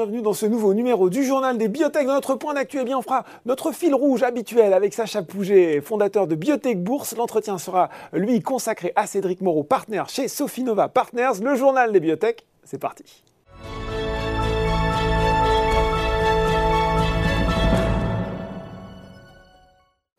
bienvenue dans ce nouveau numéro du journal des biotech. Dans notre point d'actu, eh bien, on fera notre fil rouge habituel avec Sacha Pouget, fondateur de Biotech Bourse. L'entretien sera, lui, consacré à Cédric Moreau, partenaire chez Sofinova Partners, le journal des biotech. C'est parti.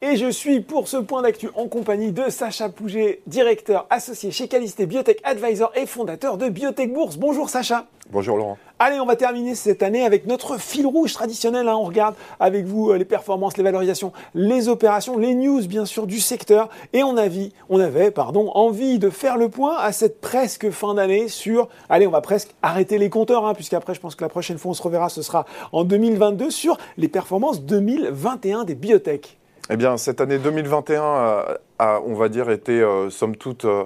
Et je suis pour ce point d'actu en compagnie de Sacha Pouget, directeur associé chez Calisté Biotech Advisor et fondateur de Biotech Bourse. Bonjour Sacha. Bonjour Laurent. Allez, on va terminer cette année avec notre fil rouge traditionnel. Hein. On regarde avec vous euh, les performances, les valorisations, les opérations, les news bien sûr du secteur. Et on, avait, on avait pardon, envie de faire le point à cette presque fin d'année sur, allez, on va presque arrêter les compteurs, hein, puisqu'après je pense que la prochaine fois on se reverra, ce sera en 2022, sur les performances 2021 des biotech. Eh bien, cette année 2021 a, on va dire, été, euh, somme toute, euh, euh,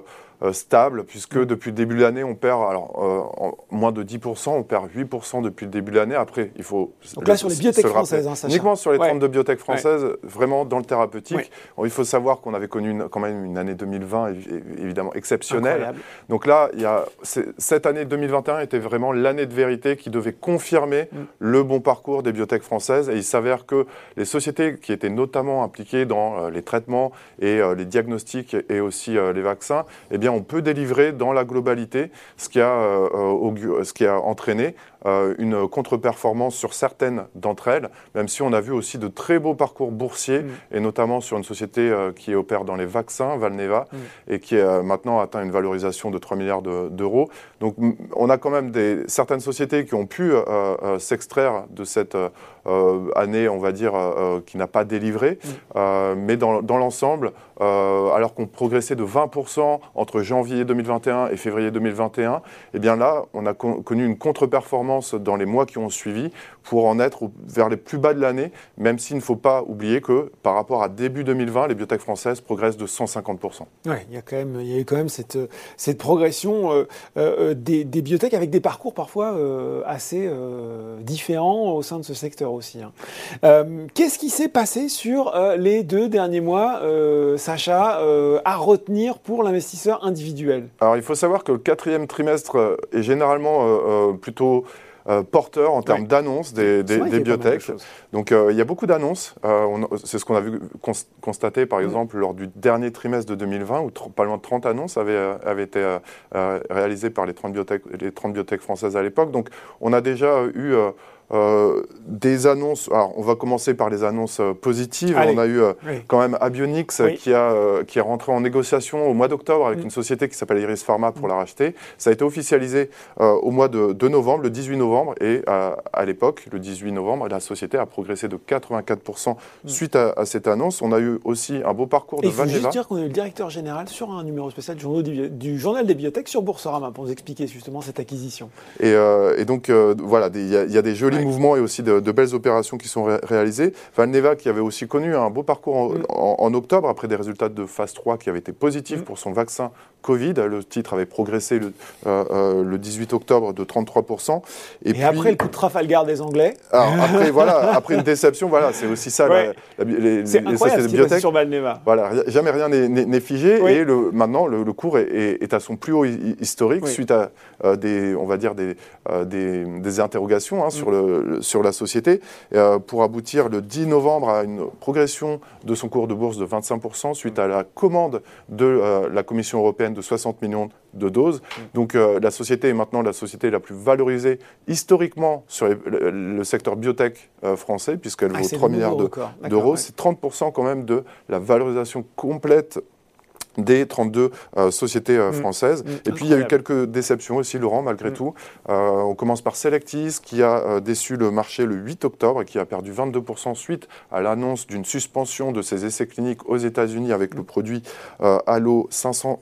stable, puisque depuis le début de l'année, on perd alors, euh, moins de 10%, on perd 8% depuis le début de l'année. Après, il faut. Donc là, sur les biotech françaises, hein, Uniquement sur les 32 biotech françaises, vraiment dans le thérapeutique. il faut savoir qu'on avait connu quand même une année 2020 évidemment exceptionnelle. Donc là, il y a, cette année 2021 était vraiment l'année de vérité qui devait confirmer mm. le bon parcours des biotech françaises. Et il s'avère que les sociétés qui étaient notamment impliquées dans euh, les traitements et les diagnostics et aussi les vaccins, eh bien, on peut délivrer dans la globalité, ce qui a, euh, euh, ce qui a entraîné euh, une contre-performance sur certaines d'entre elles, même si on a vu aussi de très beaux parcours boursiers, mm. et notamment sur une société qui opère dans les vaccins, Valneva, mm. et qui a maintenant atteint une valorisation de 3 milliards d'euros. Donc on a quand même des, certaines sociétés qui ont pu s'extraire de cette année, on va dire, qui n'a pas délivré, mm. mais dans, dans l'ensemble, alors qu'on progressait de 20% entre janvier 2021 et février 2021, eh bien là, on a connu une contre-performance dans les mois qui ont suivi pour en être vers les plus bas de l'année, même s'il ne faut pas oublier que par rapport à début 2020, les biotech françaises progressent de 150%. Oui, il y a quand même, il y a eu quand même cette, cette progression euh, euh, des, des biotech avec des parcours parfois euh, assez différents au sein de ce secteur aussi. Hein. Qu'est-ce qui s'est passé sur les deux derniers mois, Sacha, à retenir pour l'investisseur individuel? Alors il faut savoir que le quatrième trimestre est généralement euh, euh, plutôt euh, porteur en termes d'annonces des, des, biotech. Donc il y a beaucoup d'annonces. c'est ce qu'on a vu constater par exemple lors du dernier trimestre de 2020 où pas loin de 30 annonces avaient, avaient été réalisées par les 30 biotech, les 30 biotech françaises à l'époque. Donc on a déjà eu euh, des annonces, alors on va commencer par les annonces euh, positives. On a eu euh, quand même Abionix qui, a, qui est rentré en négociation au mois d'octobre avec mm. une société qui s'appelle Iris Pharma pour mm. la racheter. Ça a été officialisé au mois de, novembre, le 18 novembre, et à, l'époque, le 18 novembre, la société a progressé de 84% mm. suite à, cette annonce. On a eu aussi un beau parcours de Valneva. Il faut juste dire qu'on est le directeur général sur un numéro spécial du, journal des biotech sur Boursorama pour vous expliquer justement cette acquisition. Et, donc voilà, il y, y, a des jolis mouvements et aussi de, belles opérations qui sont réalisées. Valneva qui avait aussi connu un beau parcours mm. en, octobre après des résultats de phase 3 qui avaient été positifs mm. pour son vaccin Covid. Le titre avait progressé le, euh, le 18 octobre de 33%. Et, après le coup de Trafalgar des Anglais après, voilà, après une déception, voilà, c'est aussi ça. La, les, les sociétés de sur Valneva. Voilà, jamais rien n'est figé et le, maintenant le, cours est, à son plus haut historique suite à euh, des, on va dire des, euh, des, interrogations hein, sur, mm. le, sur la société pour aboutir le 10 novembre à une progression de son cours de bourse de 25% suite à la commande de la Commission européenne de 60 millions de doses. Donc euh, la société est maintenant la société la plus valorisée historiquement sur le, secteur biotech euh, français, puisqu'elle ah, vaut 3 milliards d'euros. C'est 30% quand même de la valorisation complète des 32 euh, sociétés mm. françaises. Mm. Et puis il y a eu quelques déceptions aussi, Laurent, malgré mm. tout. on commence par Selectis, qui a déçu le marché le 8 octobre et qui a perdu 22% suite à l'annonce d'une suspension de ses essais cliniques aux États-Unis avec le produit Allo 500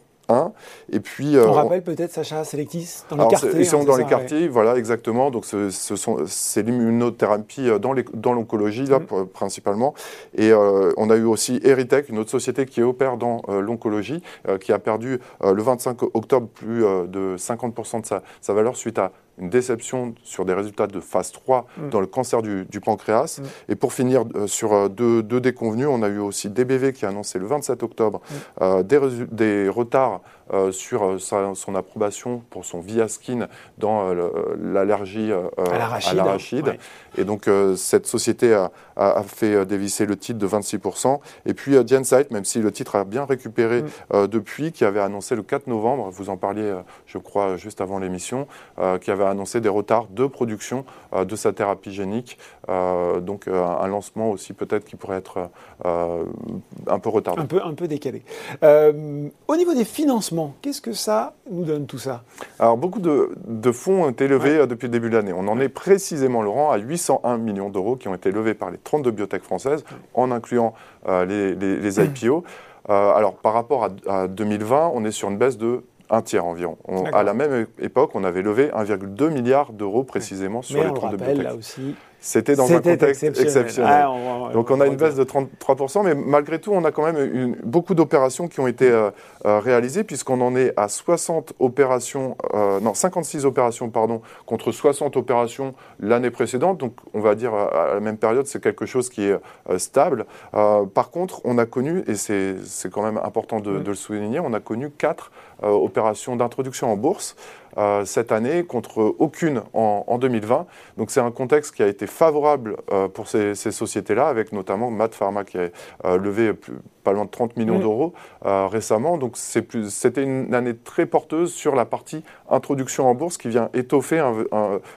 et puis, euh, on rappelle peut-être, Sacha Selectis, dans les quartiers. Ils sont hein, dans les quartiers, voilà, exactement. Donc, ce, sont, c'est l'immunothérapie euh, dans, dans l'oncologie, là, mm. principalement. Et euh, on a eu aussi Eritech, une autre société qui opère dans l'oncologie, qui a perdu le 25 octobre plus de 50% de sa, sa, valeur suite à une déception sur des résultats de phase 3 mm. dans le cancer du, pancréas. Mm. Et pour finir euh, sur euh, deux, déconvenus, on a eu aussi DBV qui a annoncé le 27 octobre mm. euh, des, des, retards sur son approbation pour son Viaskin dans l'allergie à l'arachide. Et donc cette société a, fait dévisser le titre de 26%. Et puis Gensight, même si le titre a bien récupéré depuis, qui avait annoncé le 4 novembre, vous en parliez je crois juste avant l'émission, qui avait annoncé des retards de production euh, de sa thérapie génique. Euh, donc euh, un lancement aussi peut-être qui pourrait être un peu retardé. Un peu, un peu décalé. au niveau des financements, qu'est-ce que ça nous donne tout ça? Alors beaucoup de, fonds ont été levés depuis le début de l'année. On en est précisément, Laurent, à 801 millions d'euros qui ont été levés par les 32 biotech françaises, en incluant les, les, IPO. alors par rapport à, à 2020, on est sur une baisse de un tiers environ. À la même époque, on avait levé 1,2 milliard d'euros précisément sur les on 30 le rappelle, de c'était dans un contexte exceptionnel. Donc on, a une baisse de 33%, mais malgré tout, on a quand même beaucoup d'opérations qui ont été euh, euh, réalisées, puisqu'on en est à 60 opérations, euh, non, 56 opérations, pardon, contre 60 opérations l'année précédente. Donc on va dire à la même période, c'est quelque chose qui est stable. par contre, on a connu, et c'est quand même important de, de le souligner, on a connu 4 euh, opération d'introduction en bourse euh, cette année contre aucune en, 2020. Donc c'est un contexte qui a été favorable euh, pour ces, sociétés-là, avec notamment Matt Pharma qui a levé pas loin de 30 millions mm. d'euros récemment. Donc c'était une année très porteuse sur la partie introduction en bourse qui vient étoffer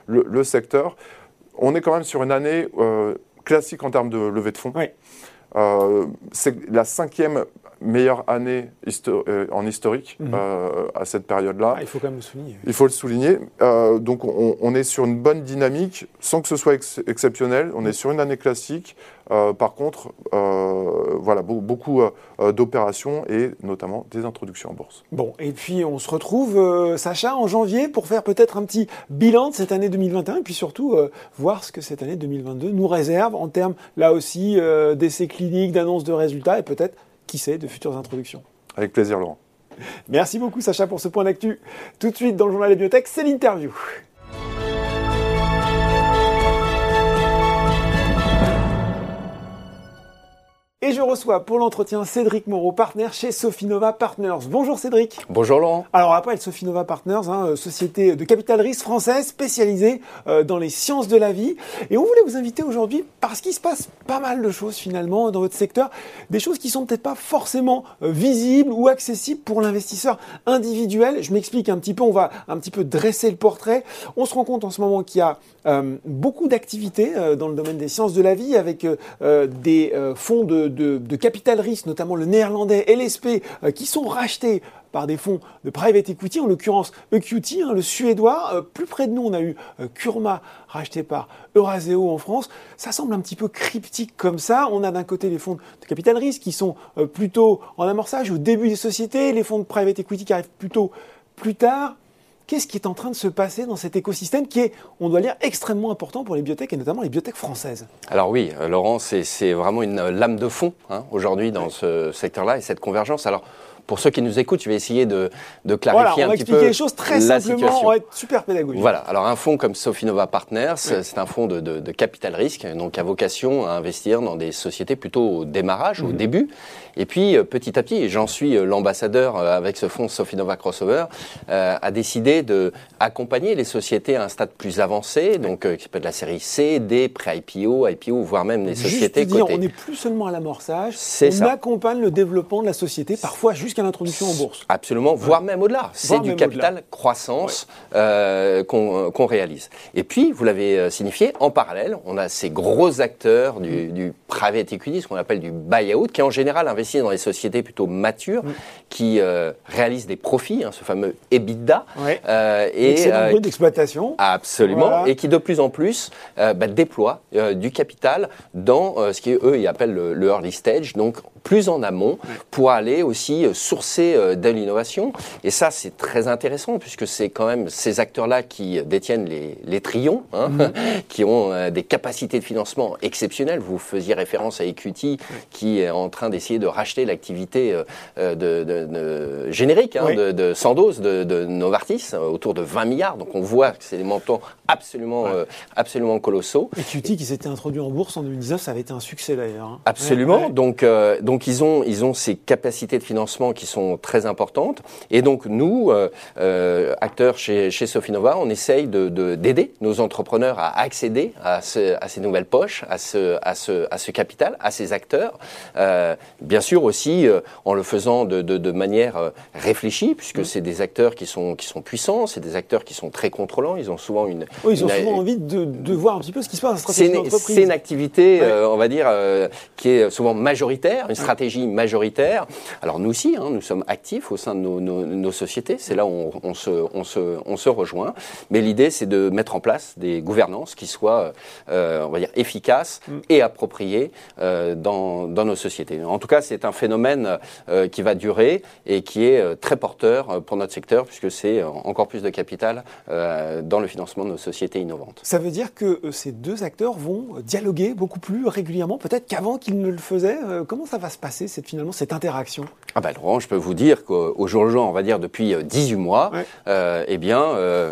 le, secteur. On est quand même sur une année classique en termes de levée de fonds. C'est la cinquième meilleure année euh, en historique mhm. euh, à cette période-là. Ah, il faut quand même le souligner. Il faut le souligner. Euh, donc on, est sur une bonne dynamique sans que ce soit exceptionnel. On est sur une année classique. par contre, voilà, beaucoup d'opérations et notamment des introductions en bourse. Bon, et puis on se retrouve, Sacha, en janvier pour faire peut-être un petit bilan de cette année 2021 et puis surtout voir ce que cette année 2022 nous réserve en termes, là aussi, d'essais cliniques, d'annonces de résultats et peut-être qui sait, de futures introductions. Avec plaisir, Laurent. Merci beaucoup, Sacha, pour ce point d'actu. Tout de suite, dans le journal des biotech, c'est l'interview. Reçois pour l'entretien Cédric Moreau, partenaire chez Sofinova Partners. Bonjour Cédric. Bonjour Laurent. Alors on rappelle Sofinova Partners, hein, société de capital risque française spécialisée euh, dans les sciences de la vie. Et on voulait vous inviter aujourd'hui parce qu'il se passe pas mal de choses finalement dans votre secteur. Des choses qui sont peut-être pas forcément euh, visibles ou accessibles pour l'investisseur individuel. Je m'explique un petit peu, on va un petit peu dresser le portrait. On se rend compte en ce moment qu'il y a euh, beaucoup d'activités dans le domaine des sciences de la vie avec des fonds de de, capital risque, notamment le néerlandais LSP, euh, qui sont rachetés par des fonds de private equity, en l'occurrence EQT, hein, le suédois. Euh, plus près de nous, on a eu euh, Kurma racheté par Euraseo en France. Ça semble un petit peu cryptique comme ça. On a d'un côté les fonds de capital risque qui sont plutôt en amorçage au début des sociétés, les fonds de private equity qui arrivent plutôt plus tard. Qu'est-ce qui est en train de se passer dans cet écosystème qui est, on doit dire, extrêmement important pour les biotech et notamment les biotech françaises Alors oui, euh, Laurent, c'est vraiment une lame de fond hein, aujourd'hui dans ce secteur-là et cette convergence. Pour ceux qui nous écoutent, je vais essayer de, clarifier un petit peu. On va expliquer les choses très simplement, on va être super pédagogique. Voilà, alors un fonds comme Sofinova Partners, c'est un fonds de, capital risque, donc à vocation à investir dans des sociétés plutôt au démarrage, au mhm. début. Et puis euh, petit à petit, et j'en suis euh, l'ambassadeur euh, avec ce fonds Sofinova Crossover, a décidé de accompagner les sociétés à un stade plus avancé, donc qui peut être la série C, D, pré-IPO, IPO, voire même les sociétés dire, On n'est plus seulement à l'amorçage, on accompagne le développement de la société, parfois jusqu'à l'introduction en bourse. Absolument, voire même au-delà. C'est du capital croissance euh, euh, qu'on réalise. Et puis, vous l'avez euh, signifié, en parallèle, on a ces gros acteurs du, du private equity, ce qu'on appelle du buy-out, qui en général investissent dans des sociétés plutôt matures, mm. qui réalisent des profits, hein, ce fameux EBITDA. et euh, d'exploitation. Absolument. Et qui de plus en plus bah, déploient du capital dans ce qui eux ils appellent le, le early stage, donc plus en amont pour aller aussi sourcer de l'innovation. Et ça, c'est très intéressant puisque c'est quand même ces acteurs-là qui détiennent les, les trions, hein, mhm. qui ont des capacités de financement exceptionnelles. Vous faisiez référence à Equity qui est en train d'essayer de racheter l'activité de, de, générique hein, de, de Sandoz, de, Novartis, autour de 20 milliards. Donc on voit que c'est des montants absolument, absolument colossaux. Equity qui s'était introduit en bourse en 2019, ça avait été un succès d'ailleurs. Hein. Absolument. Donc, euh, donc ils, ont, ils ont ces capacités de financement qui sont très importantes. Et donc nous, euh, euh, acteurs chez, chez Sofinova, on essaye d'aider de, d'aider nos entrepreneurs à accéder à, ce, à, ces nouvelles poches, à ce, à, ce, à ce capital, à ces acteurs. bien sûr aussi en le faisant de, de manière réfléchie, puisque mm. c'est des acteurs qui sont, qui sont puissants, c'est des acteurs qui sont très contrôlants. Ils ont souvent une. Oui, ils ont souvent envie de, de, voir un petit peu ce qui se passe c'est une activité, euh, on va dire, euh, qui est souvent majoritaire, une stratégie majoritaire. Alors nous aussi, hein, nous sommes actifs au sein de nos, sociétés. C'est là où on, se, on, se, on, se, rejoint. Mais l'idée, c'est de mettre en place des gouvernances qui soient, euh, on va dire, efficaces mm. et appropriées dans, dans, nos sociétés. En tout cas, c'est un phénomène qui va durer et qui est très porteur pour notre secteur, puisque c'est encore plus de capital dans le financement de nos sociétés innovantes. Ça veut dire que ces deux acteurs vont dialoguer beaucoup plus régulièrement, peut-être qu'avant qu'ils ne le faisaient. Euh, comment ça va se passer, cette, finalement, cette interaction? Ah ben Laurent, je peux vous dire qu'au jour le jour, on va dire depuis 18 euh, mois, euh, eh bien,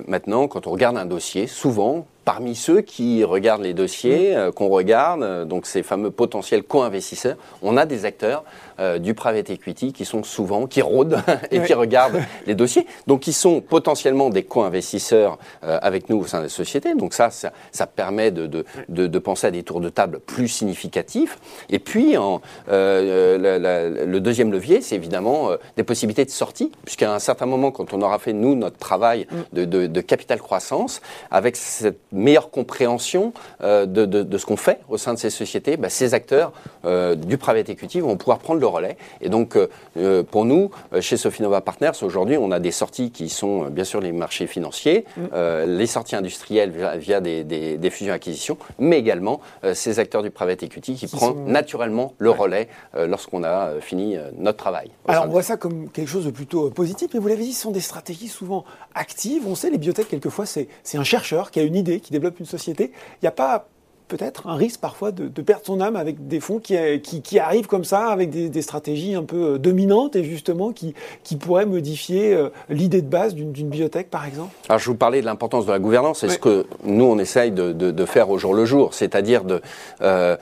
maintenant, quand on regarde un dossier, souvent, parmi ceux qui regardent les dossiers, mmh. qu'on regarde, donc ces fameux potentiels co-investisseurs, on a des acteurs euh, du private equity qui sont souvent, qui rôdent et qui regardent les dossiers. Donc, ils sont potentiellement des co-investisseurs euh, avec nous au sein des sociétés. Donc, ça, ça, permet de, de, de, penser à des tours de table plus significatifs. Et puis, en, euh, le deuxième levier, c'est évidemment des possibilités de sortie, puisqu'à un certain moment, quand on aura fait, nous, notre travail mm. de, de capital croissance, avec cette meilleure compréhension de, ce qu'on fait au sein de ces sociétés, bah, ces acteurs du private equity vont pouvoir prendre le relais. Et donc, euh, euh, pour nous, euh, chez Sofinova Partners, aujourd'hui, on a des sorties qui sont bien sûr les marchés financiers, mm. les sorties industrielles via, des, fusions-acquisitions, mais également ces acteurs du private equity qui, prennent naturellement le relais lorsqu'on a fini notre travail. Alors, on voit ça comme quelque chose de plutôt positif, mais vous l'avez dit, ce sont des stratégies souvent actives. On sait, les biotech, quelquefois, c'est un chercheur qui a une idée, qui développe une société. Il n'y a pas peut-être un risque parfois de, perdre son âme avec des fonds qui, qui, arrivent comme ça, avec des, stratégies un peu euh, dominantes et justement qui, qui pourraient modifier euh, l'idée de base d'une bibliothèque, par exemple? Alors, je vous parlais de l'importance de la gouvernance, c'est ce que nous, on essaye de, de, faire au jour le jour, c'est-à-dire de euh,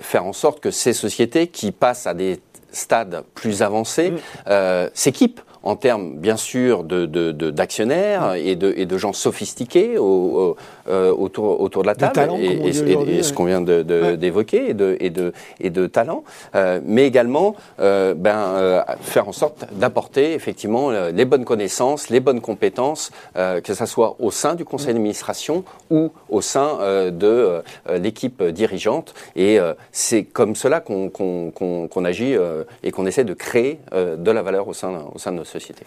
faire en sorte que ces sociétés qui passent à des stades plus avancés mm. s'équipent en termes, bien sûr, d'actionnaires de, de, et, de, et de gens sophistiqués au, euh, autour, autour de la table, et, ce qu'on vient d'évoquer, et, de, et, de, et de talent, euh, mais également euh, ben, faire en sorte d'apporter effectivement les bonnes connaissances, les bonnes compétences, que ce soit au sein du conseil d'administration ou au sein de l'équipe dirigeante. Et c'est comme cela qu'on agit et qu'on essaie de créer de la valeur au sein, au sein de nos sociétés.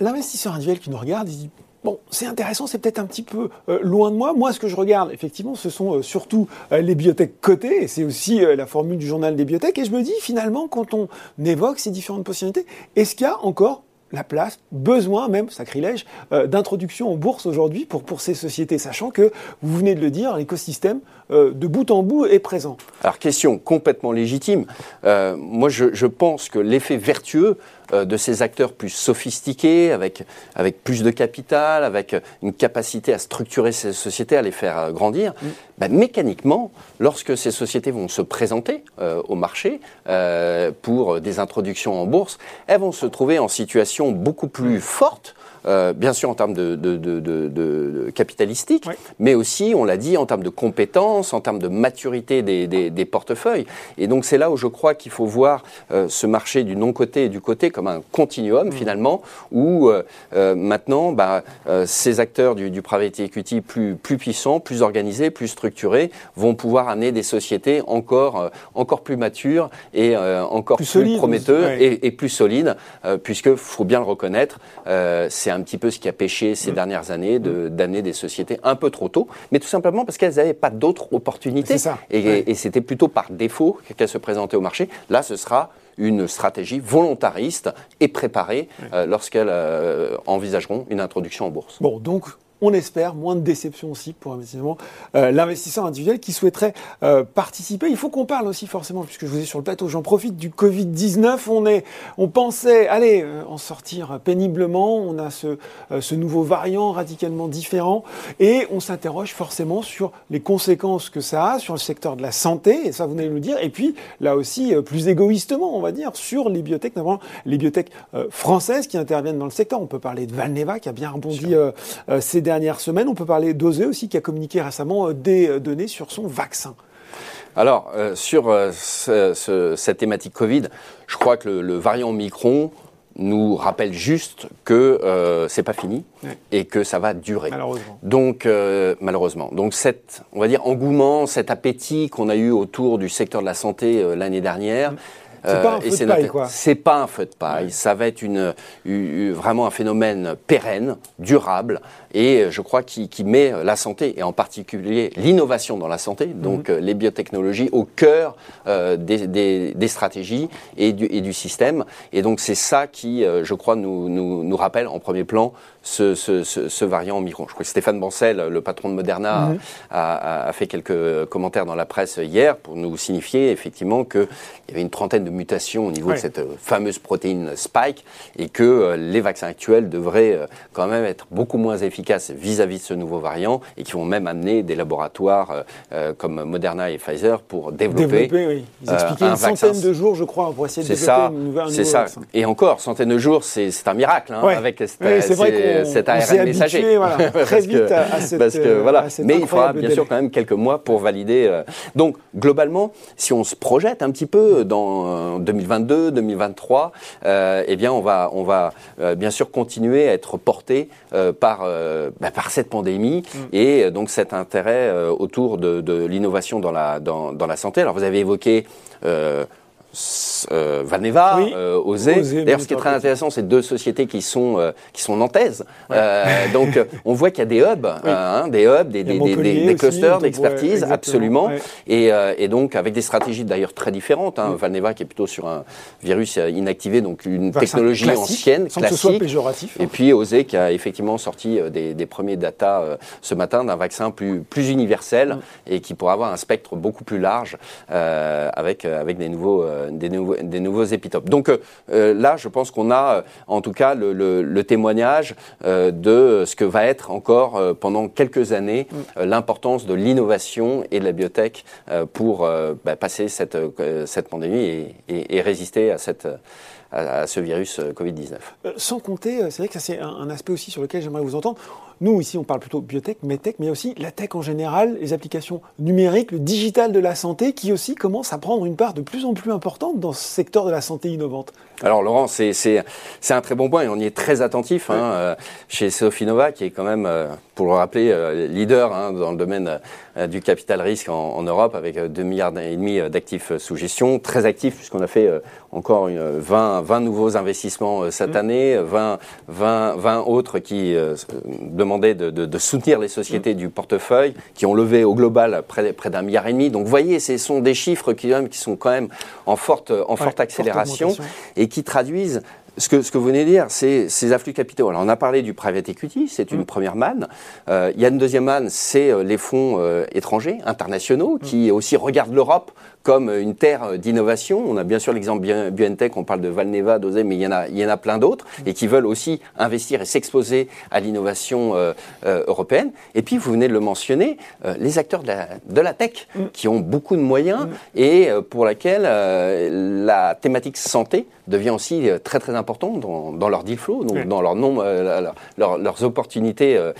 L'investisseur individuel qui nous regarde, il dit Bon, c'est intéressant, c'est peut-être un petit peu euh, loin de moi. Moi, ce que je regarde, effectivement, ce sont euh, surtout euh, les biotech cotées, et c'est aussi la formule du journal des biotech. Et je me dis, finalement, quand on évoque ces différentes possibilités, est-ce qu'il y a encore la place, besoin même, sacrilège, d'introduction en bourse aujourd'hui pour, pour ces sociétés, sachant que, vous venez de le dire, l'écosystème de bout en bout est présent Alors, question complètement légitime. moi, je, je pense que l'effet vertueux euh, de ces acteurs plus sophistiqués, avec, avec plus de capital, avec une capacité à structurer ces sociétés, à les faire euh, grandir, mm. bah, mécaniquement, lorsque ces sociétés vont se présenter euh, au marché pour des introductions en bourse, elles vont se trouver en situation beaucoup plus forte euh, bien sûr en termes de, de, de, de capitalistique, mais aussi, on l'a dit, en termes de compétences, en termes de maturité des, des, des portefeuilles. Et donc c'est là où je crois qu'il faut voir euh, ce marché du non-côté et du côté comme un continuum mmh. finalement, où euh, maintenant bah, ces acteurs du, du private equity plus, plus puissants, plus organisés, plus structurés, vont pouvoir amener des sociétés encore, encore plus matures et encore plus, prometteuses et, et, plus solides, puisque faut bien le reconnaître, c'est un petit peu ce qui a pêché ces mm. dernières années, mm. d'amener des sociétés un peu trop tôt, mais tout simplement parce qu'elles n'avaient pas d'autres opportunités. Et, et c'était plutôt par défaut qu'elles se présentaient au marché. Là, ce sera une stratégie volontariste et préparée lorsqu'elles envisageront une introduction en bourse. Bon, donc on espère, moins de déception aussi pour euh, l'investisseur individuel qui souhaiterait euh, participer. Il faut qu'on parle aussi forcément, puisque je vous ai sur le plateau, j'en profite du Covid-19. On, est, on pensait, allez, euh, en sortir péniblement. On a ce, ce nouveau variant radicalement différent et on s'interroge forcément sur les conséquences que ça a sur le secteur de la santé, et ça vous allez nous dire, et puis là aussi, plus égoïstement, on va dire, sur les biotech, notamment les biotech françaises qui interviennent dans le secteur. On peut parler de Valneva qui a bien rebondi ces derniers dernière semaine. On peut parler d'Osé aussi, qui a communiqué récemment euh, des euh, données sur son vaccin. Alors, euh, sur cette thématique Covid, je crois que le, variant Omicron nous rappelle juste que euh, c'est pas fini et que ça va durer. Malheureusement. Donc malheureusement. Donc cet, on va dire engouement, cet appétit qu'on a eu autour du secteur de la santé l'année dernière. C'est pas un feu de paille, quoi. C'est pas un feu de paille. Ça va être une, vraiment un phénomène pérenne, durable, et je crois qui, met la santé, et en particulier l'innovation dans la santé, donc mhm. les biotechnologies, au cœur euh, des, stratégies et du, et du, système. Et donc c'est ça qui, euh, je crois, nous, nous, nous rappelle en premier plan ce, ce, ce, variant Omicron. Je crois que Stéphane Bancel, le patron de Moderna, mhm. a, a, fait quelques commentaires dans la presse hier pour nous signifier effectivement qu'il y avait une trentaine de mutations au niveau de cette fameuse protéine Spike et que euh, les vaccins actuels devraient euh, quand même être beaucoup moins efficaces vis-à-vis de ce nouveau variant et qui vont même amener des laboratoires euh, comme Moderna et Pfizer pour développer. développer oui. Ils expliquaient une centaine de jours, je crois, pour essayer de développer ça, une nouvelle, C'est ça. Et encore, centaine de jours, c'est un miracle hein, avec cette, cet ARN messager. très vite à, cette, parce que, voilà. Mais il faudra bien sûr quand même quelques mois pour valider. Donc globalement, si on se projette un petit peu dans 2022, 2023, euh, eh bien, on va, on va euh, bien sûr continuer à être porté euh, par, euh, bah, par cette pandémie mm. et donc cet intérêt autour de, de l'innovation dans la, dans, dans, la santé. Alors, vous avez évoqué euh, Valneva, euh, Osé. D'ailleurs, ce qui est très intéressant, c'est deux sociétés qui sont euh, qui sont nantaises. Euh, donc, on voit qu'il y a des hubs, hein, des hubs, des, des, des, des clusters d'expertise, absolument. Et, et, donc, avec des stratégies d'ailleurs très différentes. Hein. Valneva qui est plutôt sur un virus inactivé, donc une technologie ancienne, sans classique. Que ce soit péjoratif. Et puis Osé qui a effectivement sorti des, premiers data ce matin d'un vaccin plus plus universel et qui pourra avoir un spectre beaucoup plus large avec avec des nouveaux des nouveaux des nouveaux épitopes. Donc euh, euh, là, je pense qu'on a euh, en tout cas le, témoignage de ce que va être encore pendant quelques années mm. l'importance de l'innovation et de la biotech pour bah, passer cette, cette pandémie et, résister à cette à, ce virus Covid-19. sans compter, c'est vrai que ça c'est un, aspect aussi sur lequel j'aimerais vous entendre. Nous, ici, on parle plutôt biotech, medtech, mais aussi la tech en général, les applications numériques, le digital de la santé, qui aussi commence à prendre une part de plus en plus importante dans ce secteur de la santé innovante. Alors Laurent, c'est un très bon point et on y est très attentif hein, euh, chez Sofinova, qui est quand même, euh, pour le rappeler, euh, leader hein, dans le domaine du capital risque en, en Europe, avec 2 milliards et demi d'actifs sous gestion, très actif puisqu'on a fait encore une, 20, 20 nouveaux investissements cette mmh. année, 20, 20, 20 autres qui demandent de, soutenir les sociétés du portefeuille qui ont levé au global près, près d'un milliard et demi. Donc, vous voyez, ce sont des chiffres qui, qui sont quand même en forte, en forte accélération et qui traduisent ce que, ce que vous venez de dire, c'est ces afflux capitaux. Alors, on a parlé du private equity, c'est une mm. première manne. Euh, il y a une deuxième manne, c'est euh, les fonds euh, étrangers, internationaux, mm. qui aussi regardent l'Europe comme une terre d'innovation. On a bien sûr l'exemple BioNTech, on parle de Valneva, d'Osé, mais il y en a, il y en a plein d'autres, mm. et qui veulent aussi investir et s'exposer à l'innovation européenne. Et puis, vous venez de le mentionner, les acteurs de la, de la tech, qui ont beaucoup de moyens, et pour laquelle la thématique santé devient aussi très très important dans, dans leur deal flow, donc dans leur nombre, euh, leurs opportunités euh,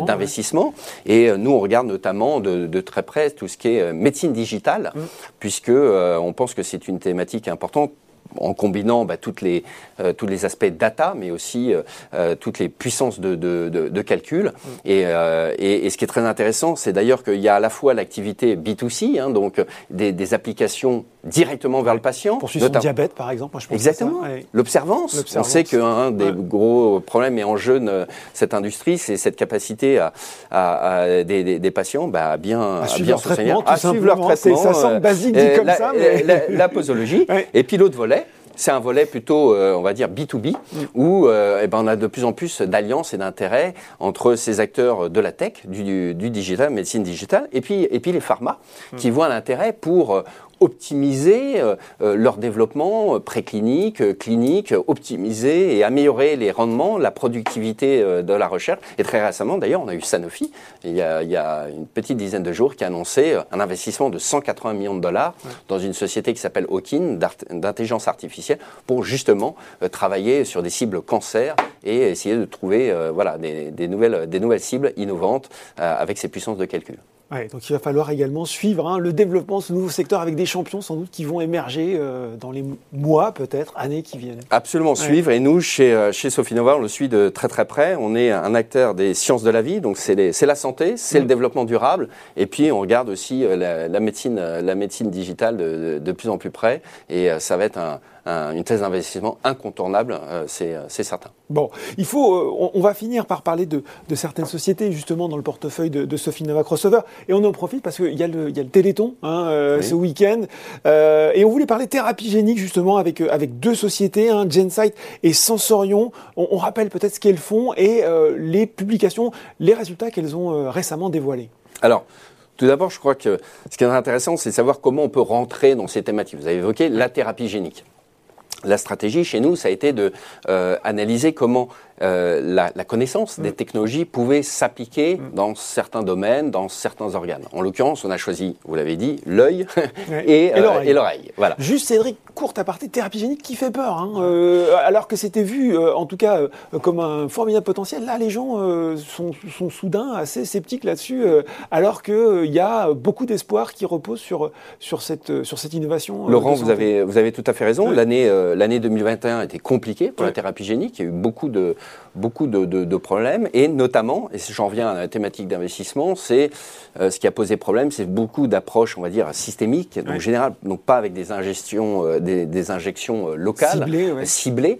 d'investissement. Et euh, nous, on regarde notamment de, de, très près tout ce qui est médecine digitale, mm. Puisque on pense que c'est une thématique importante en combinant bah, toutes les, euh, tous les aspects data, mais aussi euh, euh, toutes les puissances de, de, de, calcul. Mm. Et, et, ce qui est très intéressant, c'est d'ailleurs qu'il y a à la fois l'activité B2C, hein, donc des, des, applications directement vers le patient. Pour suivre son diabète, par exemple. Moi, je pense Exactement. L'observance. On sait qu'un des gros problèmes et enjeux de cette industrie, c'est cette capacité à, à, des, des, patients bah, à bien, à suivre, bien leur traitement, à suivre leur traitement. Ça semble basique dit comme la, ça. Mais... La, la, posologie. Et puis l'autre volet, c'est un volet plutôt, euh, on va dire, B2B, mm. où euh, eh ben, on a de plus en plus d'alliances et d'intérêts entre ces acteurs de la tech, du, du digital, médecine digitale, et puis, et puis les pharma, mm. qui voient l'intérêt pour euh, optimiser euh, euh, leur développement euh, préclinique, clinique, optimiser et améliorer les rendements, la productivité de la recherche. Et très récemment, d'ailleurs, on a eu Sanofi, il y a, il y a, une petite dizaine de jours, qui a annoncé un investissement de 180 millions de dollars dans une société qui s'appelle Hawking, d'intelligence artificielle, pour justement travailler sur des cibles cancer et essayer de trouver voilà, des, des, nouvelles, des nouvelles cibles innovantes avec ces puissances de calcul donc il va falloir également suivre hein, le développement de ce nouveau secteur avec des champions sans doute qui vont émerger euh, dans les mois, peut-être, années qui viennent. Absolument, suivre. Et nous, chez, euh, chez Sofinova, on le suit de très très près. On est un acteur des sciences de la vie, donc c'est la santé, c'est le mm. développement durable. Et puis on regarde aussi euh, la, médecine, la médecine digitale de, de, plus en plus près. Et ça va être un, une thèse d'investissement incontournable, euh, euh, c'est certain. Bon, il faut, euh, on, va finir par parler de, certaines sociétés justement dans le portefeuille de, de Sophie Nova Crossover, et on en profite parce qu'il y, a le, y a le Téléthon hein, ce week-end, et on voulait parler thérapie génique justement avec, avec deux sociétés, hein, Gensight et Sensorion. On, rappelle peut-être ce qu'elles font et les publications, les résultats qu'elles ont récemment dévoilés. Alors, tout d'abord, je crois que ce qui est intéressant, c'est de savoir comment on peut rentrer dans ces thématiques. Vous avez évoqué la thérapie génique la stratégie chez nous, ça a été de euh, analyser comment euh, la, connaissance des mm. technologies pouvait s'appliquer mm. dans certains domaines, dans certains organes. En l'occurrence, on a choisi, vous l'avez dit, l'œil et, euh, et l'oreille. Voilà. Juste Cédric, courte aparté thérapie génique qui fait peur, hein. alors que c'était vu, en tout cas, comme un formidable potentiel. Là, les gens sont, sont, soudain assez sceptiques là-dessus, alors qu'il y a beaucoup d'espoir qui repose sur, sur, cette, sur cette innovation. Laurent, vous avez, vous avez tout à fait raison. L'année l'année 2021 a été compliquée pour la thérapie génique. Il y a eu beaucoup de, beaucoup de, problèmes, et notamment, et j'en viens à la thématique d'investissement, c'est euh, ce qui a posé problème, c'est beaucoup d'approches, on va dire, systémiques, donc général, donc pas avec des ingestions, euh, des, injections euh, locales, ciblées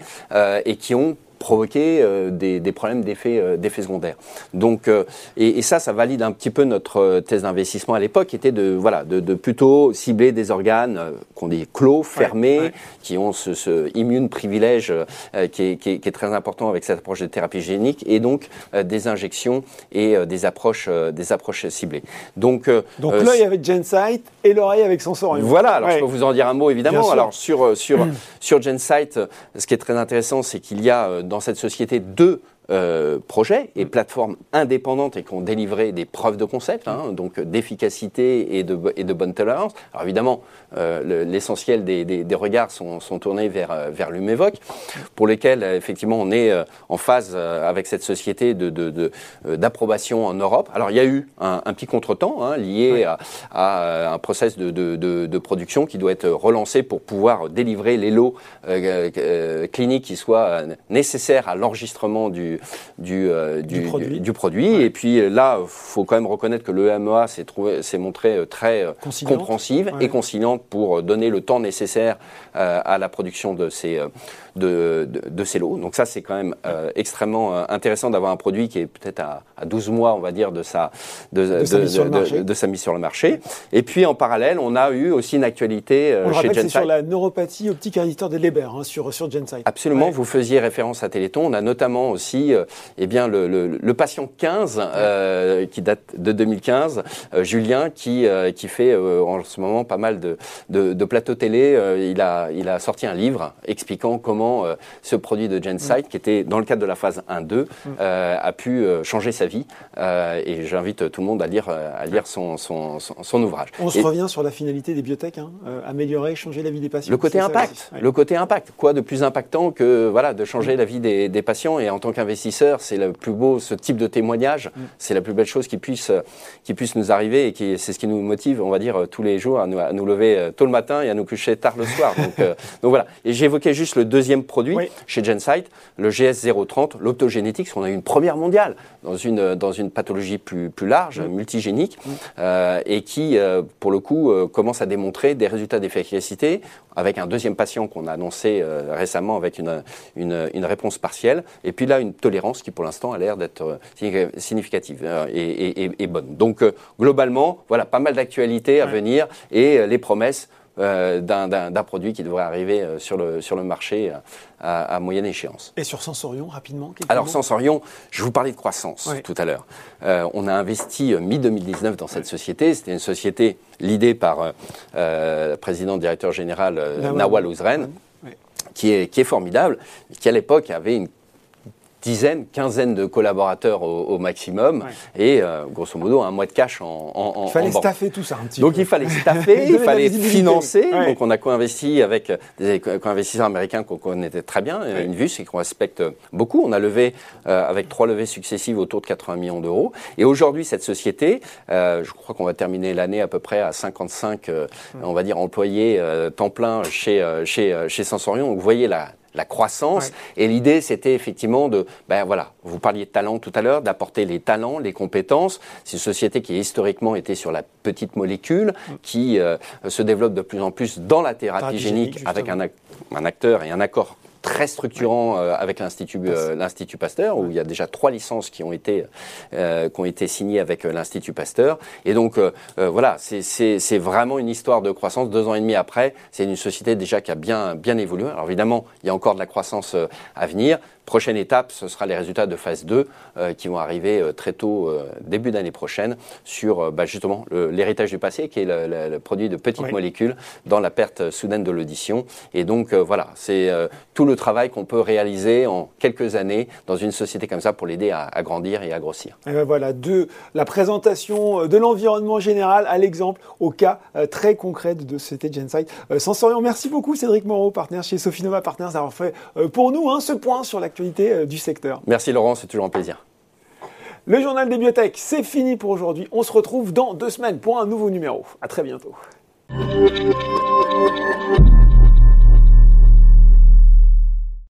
et qui ont provoquer euh, des, problèmes d'effets euh, secondaires. Donc, euh, et, ça, ça valide un petit peu notre thèse d'investissement à l'époque, qui était de, voilà, de, plutôt cibler des organes qu'on dit clos, fermés, qui ont ce, immune privilège qui est, qui, est, très important avec cette approche de thérapie génique, et donc des injections et des, approches, des approches ciblées. Donc, donc l'œil avec Gensight et l'oreille avec Sensorium. Voilà, alors je peux vous en dire un mot évidemment. Alors sur, sur, mm. sur Gensight, ce qui est très intéressant, c'est qu'il y a dans cette société deux euh, projets et plateformes indépendantes et qui ont délivré des preuves de concept, hein, donc d'efficacité et de, et de bonne tolérance. Alors évidemment, euh, l'essentiel des, des, regards sont, sont, tournés vers, euh, vers l'UMEVOC, pour lesquels effectivement on est en phase avec cette société d'approbation de, de, en Europe. Alors il y a eu un, un petit contretemps hein, lié à, à, un process de, production qui doit être relancé pour pouvoir délivrer les lots cliniques qui soient nécessaires à l'enregistrement du euh, du, du, produit. Et puis là, il faut quand même reconnaître que l'EMEA s'est montré euh, très euh, compréhensive et conciliante pour donner le temps nécessaire à la production de ces, de, de, ces lots. Donc ça, c'est quand même extrêmement intéressant d'avoir un produit qui est peut-être à, 12 mois, on va dire, de sa, de, sa, mise sur le marché. Et puis en parallèle, on a eu aussi une actualité on chez Gensight. C'est sur la neuropathie optique herditeur des Leber, hein, sur, sur Gensight. Absolument, vous faisiez référence à Téléthon. On a notamment aussi euh, eh bien, le, patient 15, euh, qui date de 2015, euh, Julien, qui, qui fait en ce moment pas mal de, de, plateaux télé. il, a, il a sorti un livre expliquant comment ce produit de GenSight, mm. qui était dans le cadre de la phase 1-2, mm. a pu changer sa vie. et j'invite tout le monde à lire, à lire son, son, son, ouvrage. On se revient sur la finalité des biotech, hein, améliorer, changer la vie des patients. Le côté impact. Le côté impact. Quoi de plus impactant que voilà, de changer mm. la vie des, des patients? Et en tant qu'investisseur c'est le plus beau, ce type de témoignage, c'est la plus belle chose qui puisse, qui puisse nous arriver et qui, c'est ce qui nous motive, on va dire, tous les jours à nous, à nous lever euh, tôt le matin et à nous coucher tard le soir. donc, euh, donc, voilà. Et j'évoquais juste le deuxième produit chez Gensight, le GS030, l'optogénétique, parce qu'on a eu une première mondiale dans une, dans une pathologie plus, plus large, mm. multigénique. Euh, et qui, pour le coup, commence à démontrer des résultats d'efficacité avec un deuxième patient qu'on a annoncé récemment avec une, une, une réponse partielle. Et puis là, une tolérance qui pour l'instant a l'air d'être euh, significative euh, et, bonne. Donc euh, globalement, voilà, pas mal d'actualités à venir et les promesses d'un produit qui devrait arriver sur, le, sur le marché à, moyenne échéance. Et sur Sensorion, rapidement Alors Sensorion, je vous parlais de croissance tout à l'heure. on a investi mi-2019 dans cette société. C'était une société l'idée par le président directeur général Nawal Ouzren. Qui est, qui est formidable, qui à l'époque avait une dizaine, quinzaine de collaborateurs au, maximum et euh, grosso modo un mois de cash en, en Il fallait staffer tout ça un petit Donc il fallait staffer, il fallait financer. Donc on a co-investi avec des co-investisseurs américains qu'on connaissait très bien, une vue, c'est qu'on respecte beaucoup. On a levé euh, avec trois levées successives autour de 80 millions d'euros. Et aujourd'hui cette société, euh, je crois qu'on va terminer l'année à peu près à 55, on va dire employés temps plein chez chez chez Sensorion. Donc vous voyez la la croissance. Et l'idée, c'était effectivement de, ben voilà, vous parliez de talent tout à l'heure, d'apporter les talents, les compétences. C'est une société qui historiquement était sur la petite molécule, mm. qui euh, se développe de plus en plus dans la thérapie, génique, avec un, un, acteur et un accord très structurant euh, avec l'Institut euh, l'Institut Pasteur, où il y a déjà trois licences qui ont été, euh, qui ont été signées avec l'Institut Pasteur. Et donc, voilà, c'est vraiment une histoire de croissance. Deux ans et demi après, c'est une société déjà qui a bien, bien évolué. Alors évidemment, il y a encore de la croissance à venir. Prochaine étape, ce sera les résultats de phase 2 euh, qui vont arriver euh, très tôt, euh, début d'année prochaine, sur bah, justement l'héritage du passé, qui est le, produit de petites molécules dans la perte soudaine de l'audition. Et donc voilà, c'est tout le travail qu'on peut réaliser en quelques années dans une société comme ça pour l'aider à, grandir et à grossir. Et ben voilà, de la présentation de l'environnement général à l'exemple, au cas très concret de société Gensight. Sensorion, merci beaucoup Cédric Moreau, partenaire chez Sofinova Partners, d'avoir fait pour nous hein, ce point sur la euh, du secteur. Merci Laurent, c'est toujours un plaisir. Le journal des biotech, c'est fini pour aujourd'hui. On se retrouve dans deux semaines pour un nouveau numéro. À très bientôt.